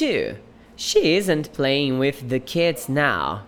too. She isn't playing with the kids now.